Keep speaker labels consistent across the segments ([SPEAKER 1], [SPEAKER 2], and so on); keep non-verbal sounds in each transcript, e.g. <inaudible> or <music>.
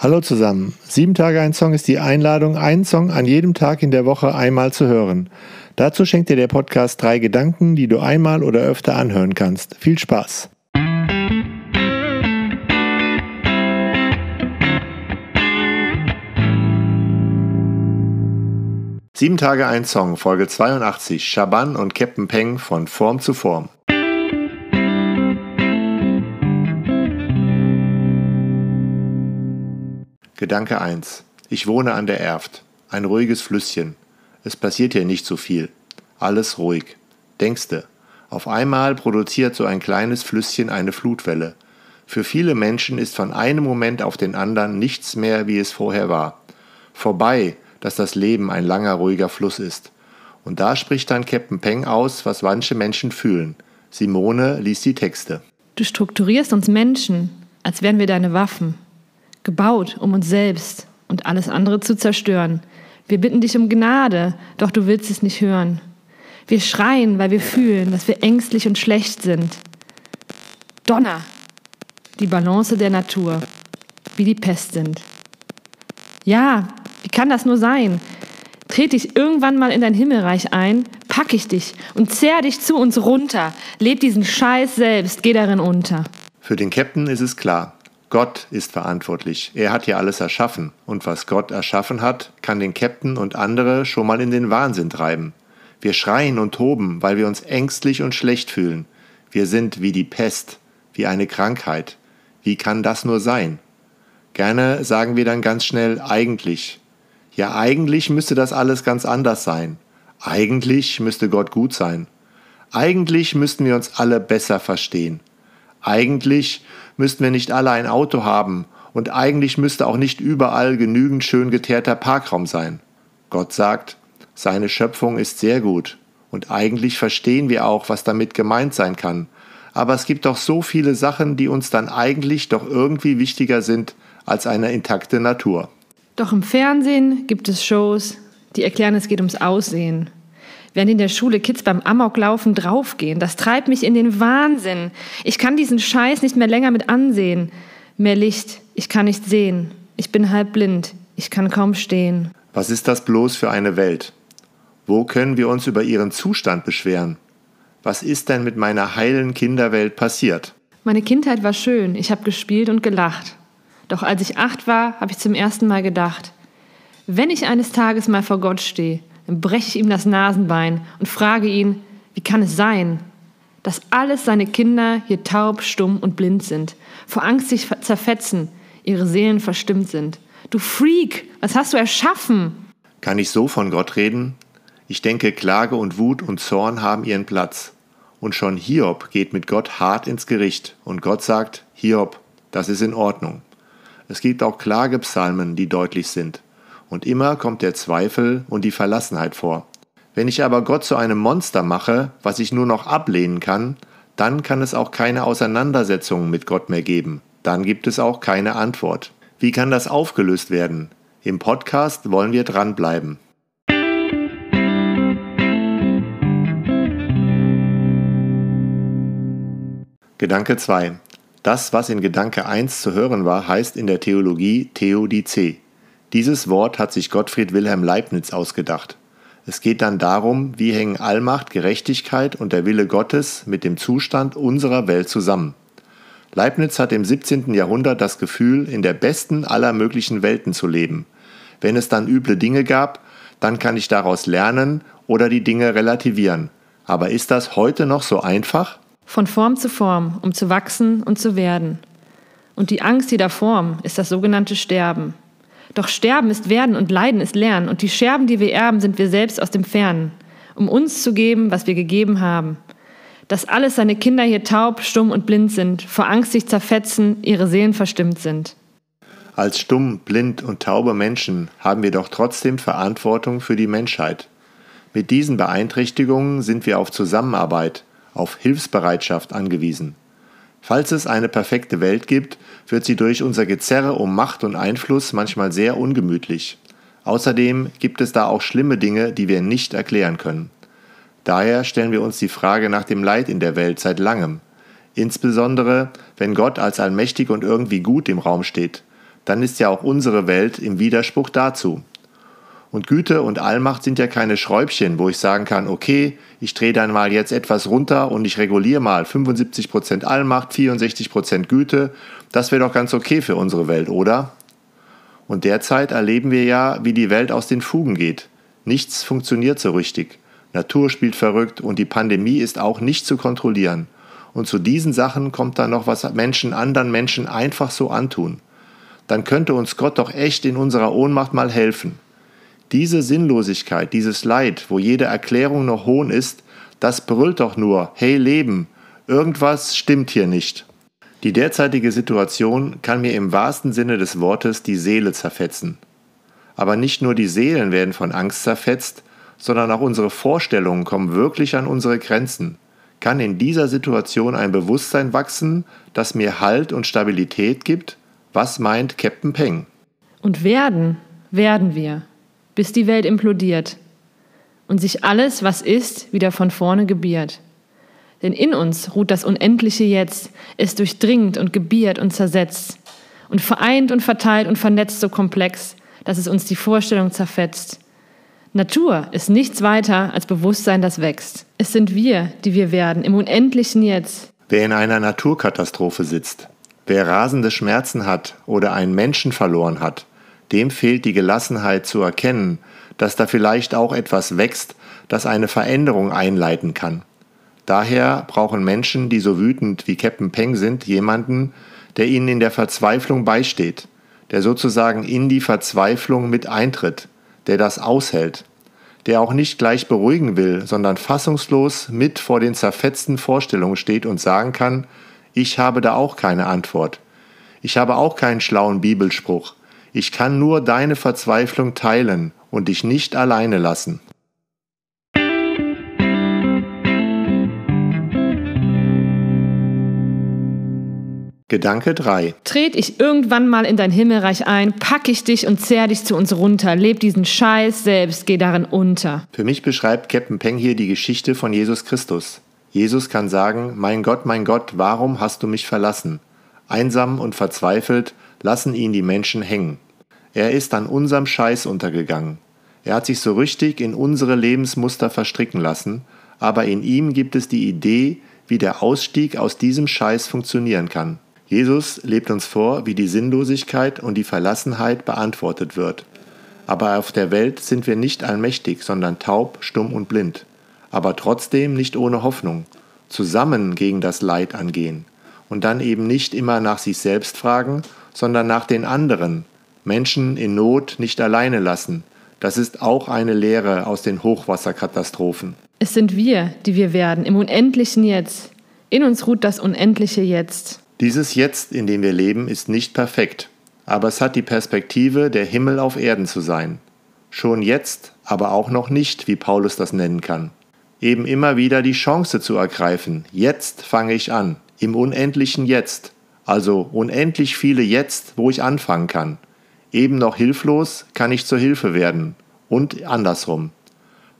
[SPEAKER 1] Hallo zusammen. Sieben Tage ein Song ist die Einladung, einen Song an jedem Tag in der Woche einmal zu hören. Dazu schenkt dir der Podcast drei Gedanken, die du einmal oder öfter anhören kannst. Viel Spaß! Sieben Tage ein Song, Folge 82, Shaban und Captain Peng von Form zu Form. Gedanke 1. Ich wohne an der Erft. Ein ruhiges Flüsschen. Es passiert hier nicht so viel. Alles ruhig. Denkste. Auf einmal produziert so ein kleines Flüsschen eine Flutwelle. Für viele Menschen ist von einem Moment auf den anderen nichts mehr, wie es vorher war. Vorbei, dass das Leben ein langer, ruhiger Fluss ist. Und da spricht dann Captain Peng aus, was manche Menschen fühlen. Simone liest die Texte.
[SPEAKER 2] Du strukturierst uns Menschen, als wären wir deine Waffen gebaut, um uns selbst und alles andere zu zerstören. Wir bitten dich um Gnade, doch du willst es nicht hören. Wir schreien, weil wir fühlen, dass wir ängstlich und schlecht sind. Donner, die Balance der Natur, wie die Pest sind. Ja, wie kann das nur sein? Trete ich irgendwann mal in dein Himmelreich ein, pack ich dich und zehr dich zu uns runter. Leb diesen Scheiß selbst, geh darin unter.
[SPEAKER 1] Für den Captain ist es klar. Gott ist verantwortlich. Er hat hier alles erschaffen. Und was Gott erschaffen hat, kann den Captain und andere schon mal in den Wahnsinn treiben. Wir schreien und toben, weil wir uns ängstlich und schlecht fühlen. Wir sind wie die Pest, wie eine Krankheit. Wie kann das nur sein? Gerne sagen wir dann ganz schnell eigentlich. Ja, eigentlich müsste das alles ganz anders sein. Eigentlich müsste Gott gut sein. Eigentlich müssten wir uns alle besser verstehen. Eigentlich müssten wir nicht alle ein Auto haben und eigentlich müsste auch nicht überall genügend schön geteerter Parkraum sein. Gott sagt, seine Schöpfung ist sehr gut und eigentlich verstehen wir auch, was damit gemeint sein kann. Aber es gibt doch so viele Sachen, die uns dann eigentlich doch irgendwie wichtiger sind als eine intakte Natur.
[SPEAKER 2] Doch im Fernsehen gibt es Shows, die erklären, es geht ums Aussehen wenn in der Schule Kids beim Amoklaufen draufgehen. Das treibt mich in den Wahnsinn. Ich kann diesen Scheiß nicht mehr länger mit ansehen. Mehr Licht, ich kann nicht sehen. Ich bin halb blind, ich kann kaum stehen.
[SPEAKER 1] Was ist das bloß für eine Welt? Wo können wir uns über ihren Zustand beschweren? Was ist denn mit meiner heilen Kinderwelt passiert?
[SPEAKER 2] Meine Kindheit war schön, ich habe gespielt und gelacht. Doch als ich acht war, habe ich zum ersten Mal gedacht, wenn ich eines Tages mal vor Gott stehe, dann breche ich ihm das Nasenbein und frage ihn, wie kann es sein, dass alles seine Kinder hier taub, stumm und blind sind, vor Angst sich zerfetzen, ihre Seelen verstimmt sind. Du Freak, was hast du erschaffen?
[SPEAKER 1] Kann ich so von Gott reden? Ich denke, Klage und Wut und Zorn haben ihren Platz. Und schon Hiob geht mit Gott hart ins Gericht und Gott sagt, Hiob, das ist in Ordnung. Es gibt auch Klagepsalmen, die deutlich sind und immer kommt der Zweifel und die Verlassenheit vor. Wenn ich aber Gott zu einem Monster mache, was ich nur noch ablehnen kann, dann kann es auch keine Auseinandersetzungen mit Gott mehr geben. Dann gibt es auch keine Antwort. Wie kann das aufgelöst werden? Im Podcast wollen wir dranbleiben. Gedanke 2. Das, was in Gedanke 1 zu hören war, heißt in der Theologie Theodizee. Dieses Wort hat sich Gottfried Wilhelm Leibniz ausgedacht. Es geht dann darum, wie hängen Allmacht, Gerechtigkeit und der Wille Gottes mit dem Zustand unserer Welt zusammen. Leibniz hat im 17. Jahrhundert das Gefühl, in der besten aller möglichen Welten zu leben. Wenn es dann üble Dinge gab, dann kann ich daraus lernen oder die Dinge relativieren. Aber ist das heute noch so einfach?
[SPEAKER 2] Von Form zu Form, um zu wachsen und zu werden. Und die Angst jeder Form ist das sogenannte Sterben. Doch Sterben ist Werden und Leiden ist Lernen. Und die Scherben, die wir erben, sind wir selbst aus dem Fernen, um uns zu geben, was wir gegeben haben. Dass alles seine Kinder hier taub, stumm und blind sind, vor Angst sich zerfetzen, ihre Seelen verstimmt sind.
[SPEAKER 1] Als stumm, blind und taube Menschen haben wir doch trotzdem Verantwortung für die Menschheit. Mit diesen Beeinträchtigungen sind wir auf Zusammenarbeit, auf Hilfsbereitschaft angewiesen. Falls es eine perfekte Welt gibt, wird sie durch unser Gezerre um Macht und Einfluss manchmal sehr ungemütlich. Außerdem gibt es da auch schlimme Dinge, die wir nicht erklären können. Daher stellen wir uns die Frage nach dem Leid in der Welt seit langem. Insbesondere, wenn Gott als allmächtig und irgendwie gut im Raum steht, dann ist ja auch unsere Welt im Widerspruch dazu. Und Güte und Allmacht sind ja keine Schräubchen, wo ich sagen kann, okay, ich drehe dann mal jetzt etwas runter und ich reguliere mal 75% Allmacht, 64% Güte. Das wäre doch ganz okay für unsere Welt, oder? Und derzeit erleben wir ja, wie die Welt aus den Fugen geht. Nichts funktioniert so richtig. Natur spielt verrückt und die Pandemie ist auch nicht zu kontrollieren. Und zu diesen Sachen kommt dann noch, was Menschen anderen Menschen einfach so antun. Dann könnte uns Gott doch echt in unserer Ohnmacht mal helfen. Diese Sinnlosigkeit, dieses Leid, wo jede Erklärung noch Hohn ist, das brüllt doch nur, hey Leben, irgendwas stimmt hier nicht. Die derzeitige Situation kann mir im wahrsten Sinne des Wortes die Seele zerfetzen. Aber nicht nur die Seelen werden von Angst zerfetzt, sondern auch unsere Vorstellungen kommen wirklich an unsere Grenzen. Kann in dieser Situation ein Bewusstsein wachsen, das mir Halt und Stabilität gibt? Was meint Captain Peng?
[SPEAKER 2] Und werden, werden wir bis die Welt implodiert und sich alles, was ist, wieder von vorne gebiert. Denn in uns ruht das unendliche Jetzt, es durchdringt und gebiert und zersetzt und vereint und verteilt und vernetzt so komplex, dass es uns die Vorstellung zerfetzt. Natur ist nichts weiter als Bewusstsein, das wächst. Es sind wir, die wir werden, im unendlichen Jetzt.
[SPEAKER 1] Wer in einer Naturkatastrophe sitzt, wer rasende Schmerzen hat oder einen Menschen verloren hat, dem fehlt die Gelassenheit zu erkennen, dass da vielleicht auch etwas wächst, das eine Veränderung einleiten kann. Daher brauchen Menschen, die so wütend wie Captain Peng sind, jemanden, der ihnen in der Verzweiflung beisteht, der sozusagen in die Verzweiflung mit eintritt, der das aushält, der auch nicht gleich beruhigen will, sondern fassungslos mit vor den zerfetzten Vorstellungen steht und sagen kann, ich habe da auch keine Antwort. Ich habe auch keinen schlauen Bibelspruch. Ich kann nur deine Verzweiflung teilen und dich nicht alleine lassen. Gedanke 3.
[SPEAKER 2] Tret ich irgendwann mal in dein Himmelreich ein, pack ich dich und zehr dich zu uns runter, leb diesen Scheiß selbst, geh darin unter.
[SPEAKER 1] Für mich beschreibt Captain Peng hier die Geschichte von Jesus Christus. Jesus kann sagen, mein Gott, mein Gott, warum hast du mich verlassen? Einsam und verzweifelt lassen ihn die Menschen hängen. Er ist an unserem Scheiß untergegangen. Er hat sich so richtig in unsere Lebensmuster verstricken lassen, aber in ihm gibt es die Idee, wie der Ausstieg aus diesem Scheiß funktionieren kann. Jesus lebt uns vor, wie die Sinnlosigkeit und die Verlassenheit beantwortet wird. Aber auf der Welt sind wir nicht allmächtig, sondern taub, stumm und blind. Aber trotzdem nicht ohne Hoffnung. Zusammen gegen das Leid angehen. Und dann eben nicht immer nach sich selbst fragen, sondern nach den anderen, Menschen in Not nicht alleine lassen. Das ist auch eine Lehre aus den Hochwasserkatastrophen.
[SPEAKER 2] Es sind wir, die wir werden, im unendlichen Jetzt. In uns ruht das unendliche Jetzt.
[SPEAKER 1] Dieses Jetzt, in dem wir leben, ist nicht perfekt, aber es hat die Perspektive, der Himmel auf Erden zu sein. Schon jetzt, aber auch noch nicht, wie Paulus das nennen kann. Eben immer wieder die Chance zu ergreifen. Jetzt fange ich an, im unendlichen Jetzt. Also unendlich viele Jetzt, wo ich anfangen kann. Eben noch hilflos kann ich zur Hilfe werden. Und andersrum.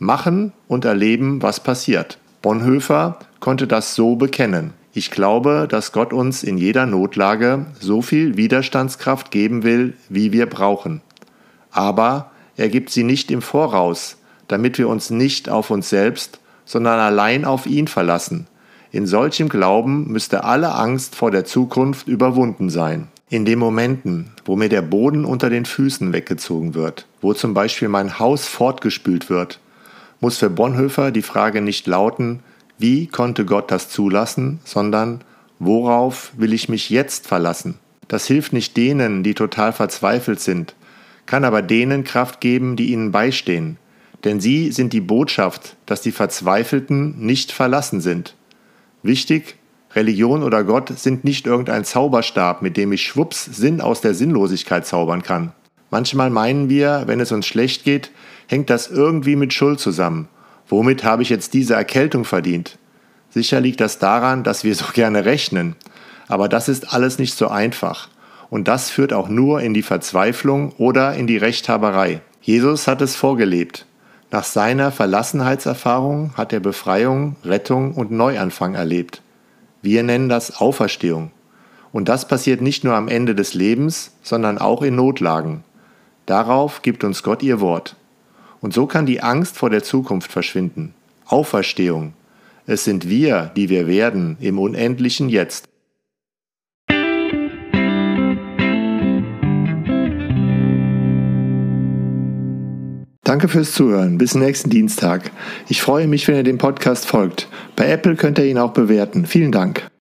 [SPEAKER 1] Machen und erleben, was passiert. Bonhoeffer konnte das so bekennen. Ich glaube, dass Gott uns in jeder Notlage so viel Widerstandskraft geben will, wie wir brauchen. Aber er gibt sie nicht im Voraus, damit wir uns nicht auf uns selbst, sondern allein auf ihn verlassen. In solchem Glauben müsste alle Angst vor der Zukunft überwunden sein. In den Momenten, wo mir der Boden unter den Füßen weggezogen wird, wo zum Beispiel mein Haus fortgespült wird, muss für Bonhoeffer die Frage nicht lauten, wie konnte Gott das zulassen, sondern worauf will ich mich jetzt verlassen? Das hilft nicht denen, die total verzweifelt sind, kann aber denen Kraft geben, die ihnen beistehen, denn sie sind die Botschaft, dass die Verzweifelten nicht verlassen sind. Wichtig, Religion oder Gott sind nicht irgendein Zauberstab, mit dem ich schwupps Sinn aus der Sinnlosigkeit zaubern kann. Manchmal meinen wir, wenn es uns schlecht geht, hängt das irgendwie mit Schuld zusammen. Womit habe ich jetzt diese Erkältung verdient? Sicher liegt das daran, dass wir so <laughs> gerne rechnen. Aber das ist alles nicht so einfach. Und das führt auch nur in die Verzweiflung oder in die Rechthaberei. Jesus hat es vorgelebt. Nach seiner Verlassenheitserfahrung hat er Befreiung, Rettung und Neuanfang erlebt. Wir nennen das Auferstehung. Und das passiert nicht nur am Ende des Lebens, sondern auch in Notlagen. Darauf gibt uns Gott ihr Wort. Und so kann die Angst vor der Zukunft verschwinden. Auferstehung. Es sind wir, die wir werden im unendlichen Jetzt. Danke fürs Zuhören. Bis nächsten Dienstag. Ich freue mich, wenn ihr dem Podcast folgt. Bei Apple könnt ihr ihn auch bewerten. Vielen Dank.